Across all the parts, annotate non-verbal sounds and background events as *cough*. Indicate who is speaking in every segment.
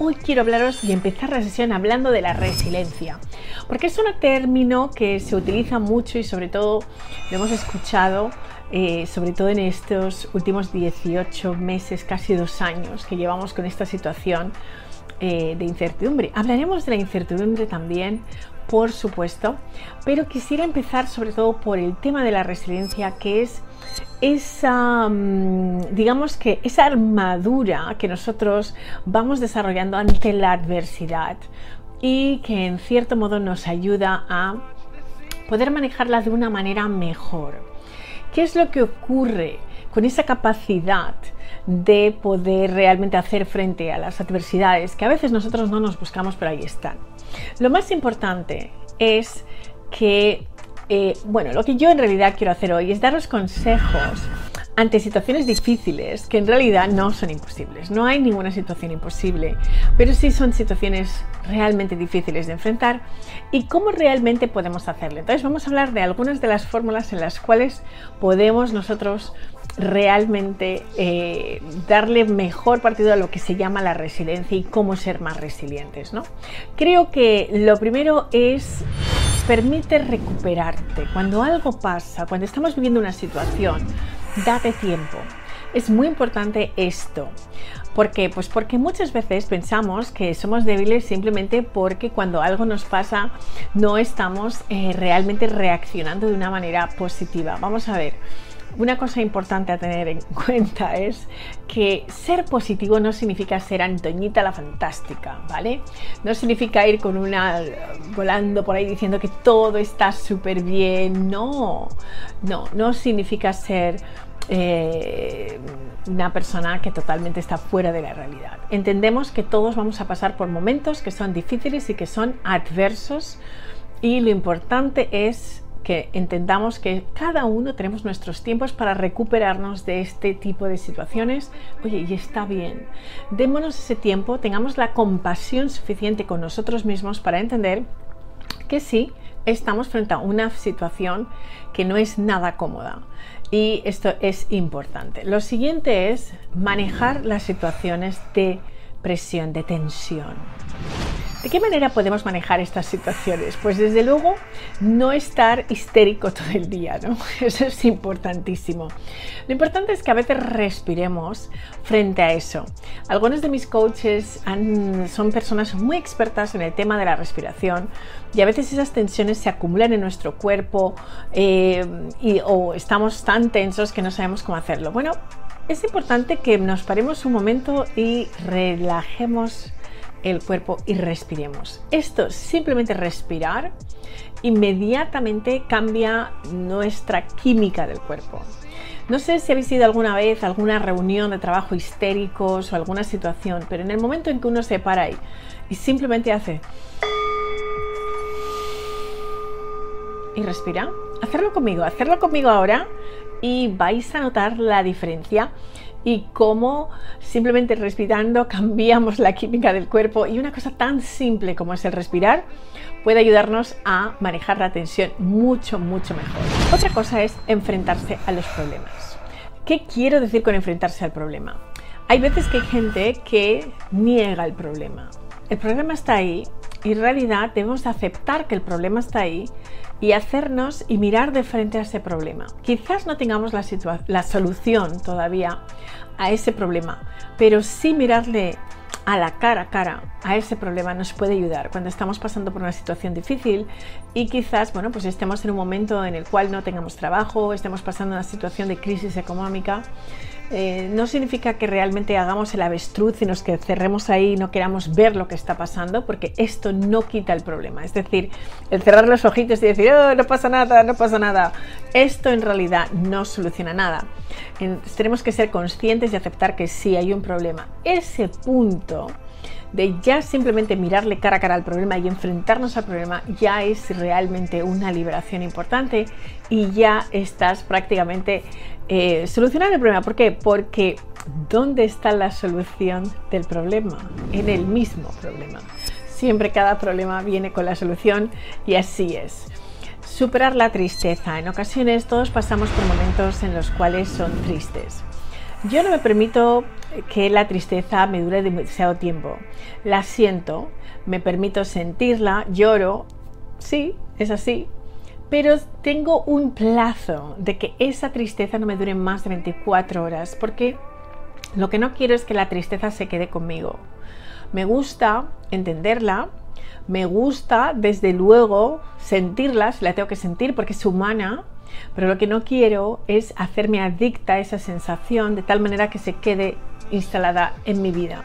Speaker 1: Hoy quiero hablaros y empezar la sesión hablando de la resiliencia, porque es un término que se utiliza mucho y sobre todo lo hemos escuchado, eh, sobre todo en estos últimos 18 meses, casi dos años que llevamos con esta situación eh, de incertidumbre. Hablaremos de la incertidumbre también, por supuesto, pero quisiera empezar sobre todo por el tema de la resiliencia, que es esa, mm, digamos que esa armadura que nosotros vamos desarrollando ante la adversidad y que en cierto modo nos ayuda a poder manejarla de una manera mejor. ¿Qué es lo que ocurre con esa capacidad de poder realmente hacer frente a las adversidades que a veces nosotros no nos buscamos, pero ahí están? Lo más importante es que eh, bueno, lo que yo en realidad quiero hacer hoy es daros consejos ante situaciones difíciles que en realidad no son imposibles. No hay ninguna situación imposible, pero sí son situaciones realmente difíciles de enfrentar y cómo realmente podemos hacerlo. Entonces vamos a hablar de algunas de las fórmulas en las cuales podemos nosotros realmente eh, darle mejor partido a lo que se llama la resiliencia y cómo ser más resilientes. ¿no? Creo que lo primero es permite recuperarte. Cuando algo pasa, cuando estamos viviendo una situación, date tiempo. Es muy importante esto. ¿Por qué? Pues porque muchas veces pensamos que somos débiles simplemente porque cuando algo nos pasa no estamos eh, realmente reaccionando de una manera positiva. Vamos a ver. Una cosa importante a tener en *laughs* cuenta es que ser positivo no significa ser Antoñita la fantástica, ¿vale? No significa ir con una volando por ahí diciendo que todo está súper bien, no, no, no significa ser eh, una persona que totalmente está fuera de la realidad. Entendemos que todos vamos a pasar por momentos que son difíciles y que son adversos y lo importante es que entendamos que cada uno tenemos nuestros tiempos para recuperarnos de este tipo de situaciones. Oye, y está bien. Démonos ese tiempo, tengamos la compasión suficiente con nosotros mismos para entender que sí, estamos frente a una situación que no es nada cómoda. Y esto es importante. Lo siguiente es manejar las situaciones de presión, de tensión. ¿De qué manera podemos manejar estas situaciones? Pues desde luego no estar histérico *laughs* todo el día, ¿no? Eso es importantísimo. Lo importante es que a veces respiremos frente a eso. Algunos de mis coaches son personas muy expertas en el tema de la respiración y a veces esas tensiones se acumulan en nuestro cuerpo eh, y, o estamos tan tensos que no sabemos cómo hacerlo. Bueno, es importante que nos paremos un momento y relajemos el cuerpo y respiremos. Esto, simplemente respirar, inmediatamente cambia nuestra química del cuerpo. No sé si habéis ido alguna vez a alguna reunión de trabajo histéricos o alguna situación, pero en el momento en que uno se para ahí y simplemente hace y respira, hacerlo conmigo, hacerlo conmigo ahora y vais a notar la diferencia y cómo simplemente respirando *laughs* cambiamos la química del cuerpo y una cosa tan simple como es el respirar puede ayudarnos a manejar la tensión mucho, mucho mejor. Otra cosa es enfrentarse a los problemas. ¿Qué quiero decir con enfrentarse al problema? Hay veces que hay gente que niega el problema. El problema está ahí y realidad debemos aceptar que el problema está ahí y hacernos y mirar de frente a ese problema. Quizás no tengamos la, la solución todavía a ese problema, pero sí mirarle a la cara a cara a ese problema nos puede ayudar cuando estamos pasando por una situación difícil y quizás, bueno, pues estemos en un momento en el cual no tengamos trabajo, estemos pasando una situación de crisis económica eh, no significa que realmente hagamos el avestruz y nos que cerremos ahí y no queramos ver lo que está pasando, porque esto no quita el problema. Es decir, el cerrar los ojitos y decir, oh, no pasa nada, no pasa nada, esto en realidad no soluciona nada. tenemos que ser conscientes y aceptar que sí hay un problema. Ese punto de ya simplemente mirarle cara a cara al problema y enfrentarnos al problema ya es realmente una liberación importante y ya estás prácticamente eh, solucionando el problema. ¿Por qué? Porque ¿dónde está la solución del problema? En el mismo problema. Siempre cada problema viene con la solución y así es. Superar la tristeza. En ocasiones todos pasamos por momentos en los cuales son tristes. Yo no me permito que la tristeza me dure demasiado tiempo. La siento, me permito sentirla, lloro, sí, es así, pero tengo un plazo de que esa tristeza no me dure más de 24 horas, porque lo que no quiero es que la tristeza se quede conmigo. Me gusta entenderla, me gusta desde luego sentirla, la tengo que sentir porque es humana, pero lo que no quiero es hacerme adicta a esa sensación de tal manera que se quede instalada en mi vida.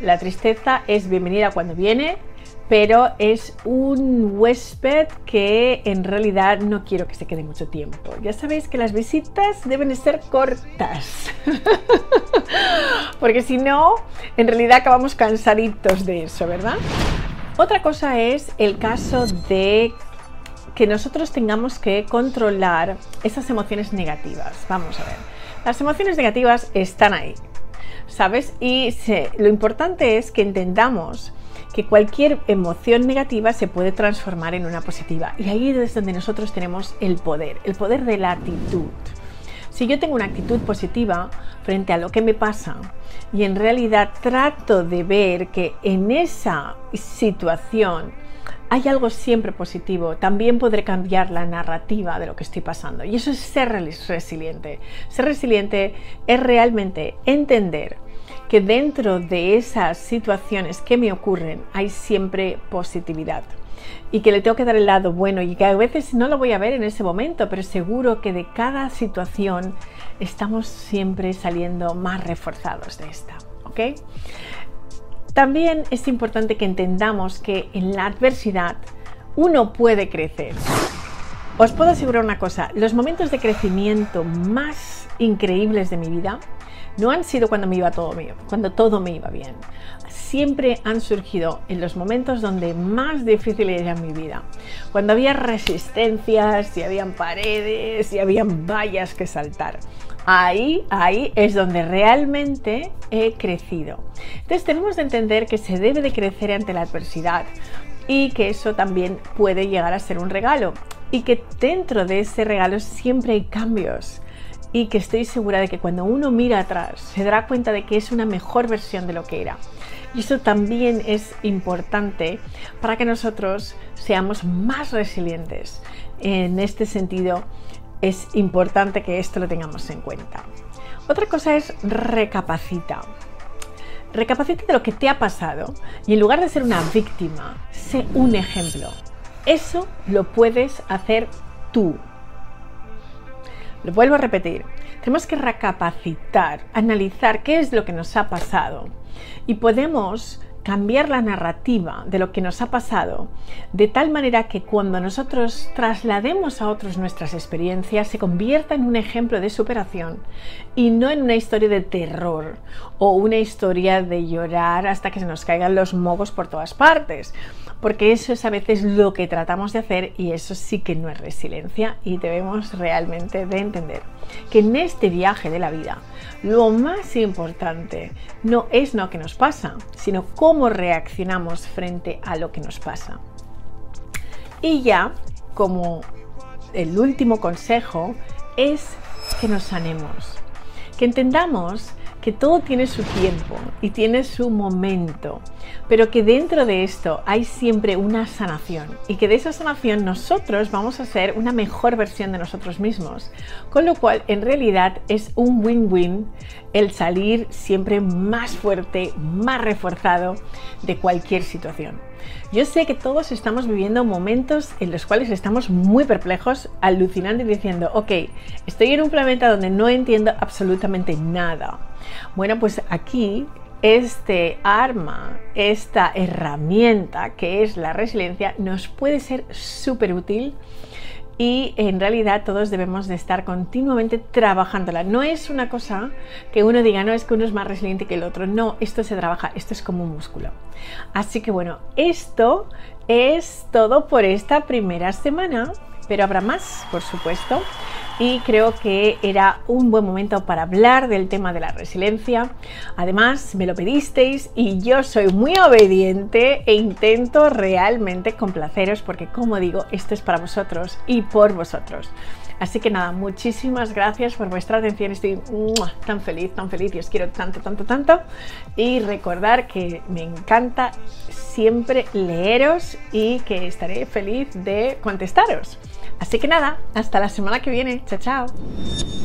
Speaker 1: La tristeza es bienvenida cuando viene, pero es un huésped que en realidad no quiero que se quede mucho tiempo. Ya sabéis que las visitas deben ser cortas, *laughs* porque si no, en realidad acabamos cansaditos de eso, ¿verdad? Otra cosa es el caso de que nosotros tengamos que controlar esas emociones negativas. Vamos a ver. Las emociones negativas están ahí, ¿sabes? Y lo importante es que entendamos que cualquier emoción negativa se puede transformar en una positiva. Y ahí es donde nosotros tenemos el poder, el poder de la actitud. Si yo tengo una actitud positiva frente a lo que me pasa y en realidad trato de ver que en esa situación hay algo siempre positivo, también podré cambiar la narrativa de lo que estoy pasando. Y eso es ser resiliente. Ser resiliente es realmente entender que dentro de esas situaciones que me ocurren hay siempre positividad y que le tengo que dar el lado bueno y que a veces no lo voy a ver en ese momento, pero seguro que de cada situación estamos siempre saliendo más reforzados de esta. ¿ok? También es importante que entendamos que en la adversidad uno puede crecer. Os puedo asegurar una cosa, los momentos de crecimiento más increíbles de mi vida no han sido cuando me iba todo cuando todo me iba bien. Siempre han surgido en los momentos donde más difícil era mi vida. Cuando había resistencias, y habían paredes, y habían vallas que saltar. Ahí, ahí es donde realmente he crecido. Entonces tenemos de entender que se debe de crecer ante la adversidad y que eso también puede llegar a ser un regalo y que dentro de ese regalo siempre hay cambios y que estoy segura de que cuando uno mira atrás se dará cuenta de que es una mejor versión de lo que era. Y eso también es importante para que nosotros seamos más resilientes. En este sentido, es importante que esto lo tengamos en cuenta. Otra cosa es recapacita. Recapacita de lo que te ha pasado y en lugar de ser una víctima, sé un ejemplo. Eso lo puedes hacer tú. Lo vuelvo a repetir. Tenemos que recapacitar, analizar qué es lo que nos ha pasado y podemos cambiar la narrativa de lo que nos ha pasado, de tal manera que cuando nosotros traslademos a otros nuestras experiencias se convierta en un ejemplo de superación y no en una historia de terror o una historia de llorar hasta que se nos caigan los mogos por todas partes, porque eso es a veces lo que tratamos de hacer y eso sí que no es resiliencia y debemos realmente de entender que en este viaje de la vida lo más importante no es lo que nos pasa, sino cómo reaccionamos frente a lo que nos pasa. Y ya, como el último consejo, es que nos sanemos, que entendamos que todo tiene su tiempo y tiene su momento, pero que dentro de esto hay siempre una sanación y que de esa sanación nosotros vamos a ser una mejor versión de nosotros mismos, con lo cual en realidad es un win-win el salir siempre más fuerte, más reforzado de cualquier situación. Yo sé que todos estamos viviendo momentos en los cuales estamos muy perplejos, alucinando y diciendo, ok, estoy en un planeta donde no entiendo absolutamente nada bueno, pues aquí este arma, esta herramienta que es la resiliencia, nos puede ser súper útil y en realidad todos debemos de estar continuamente trabajándola. No es una cosa que uno diga, no es que uno es más resiliente que el otro. No, esto se trabaja, esto es como un músculo. Así que bueno, esto es todo por esta primera semana, pero habrá más, por supuesto y creo que era un buen momento para hablar del tema de la resiliencia. Además, me lo pedisteis y yo soy muy obediente e intento realmente complaceros porque, como digo, esto es para vosotros y por vosotros. Así que nada, muchísimas gracias por vuestra atención. Estoy tan feliz, tan feliz y os quiero tanto, tanto, tanto. Y recordar que me encanta siempre leeros y que estaré feliz de contestaros. Así que nada, hasta la semana que viene. Chao, chao.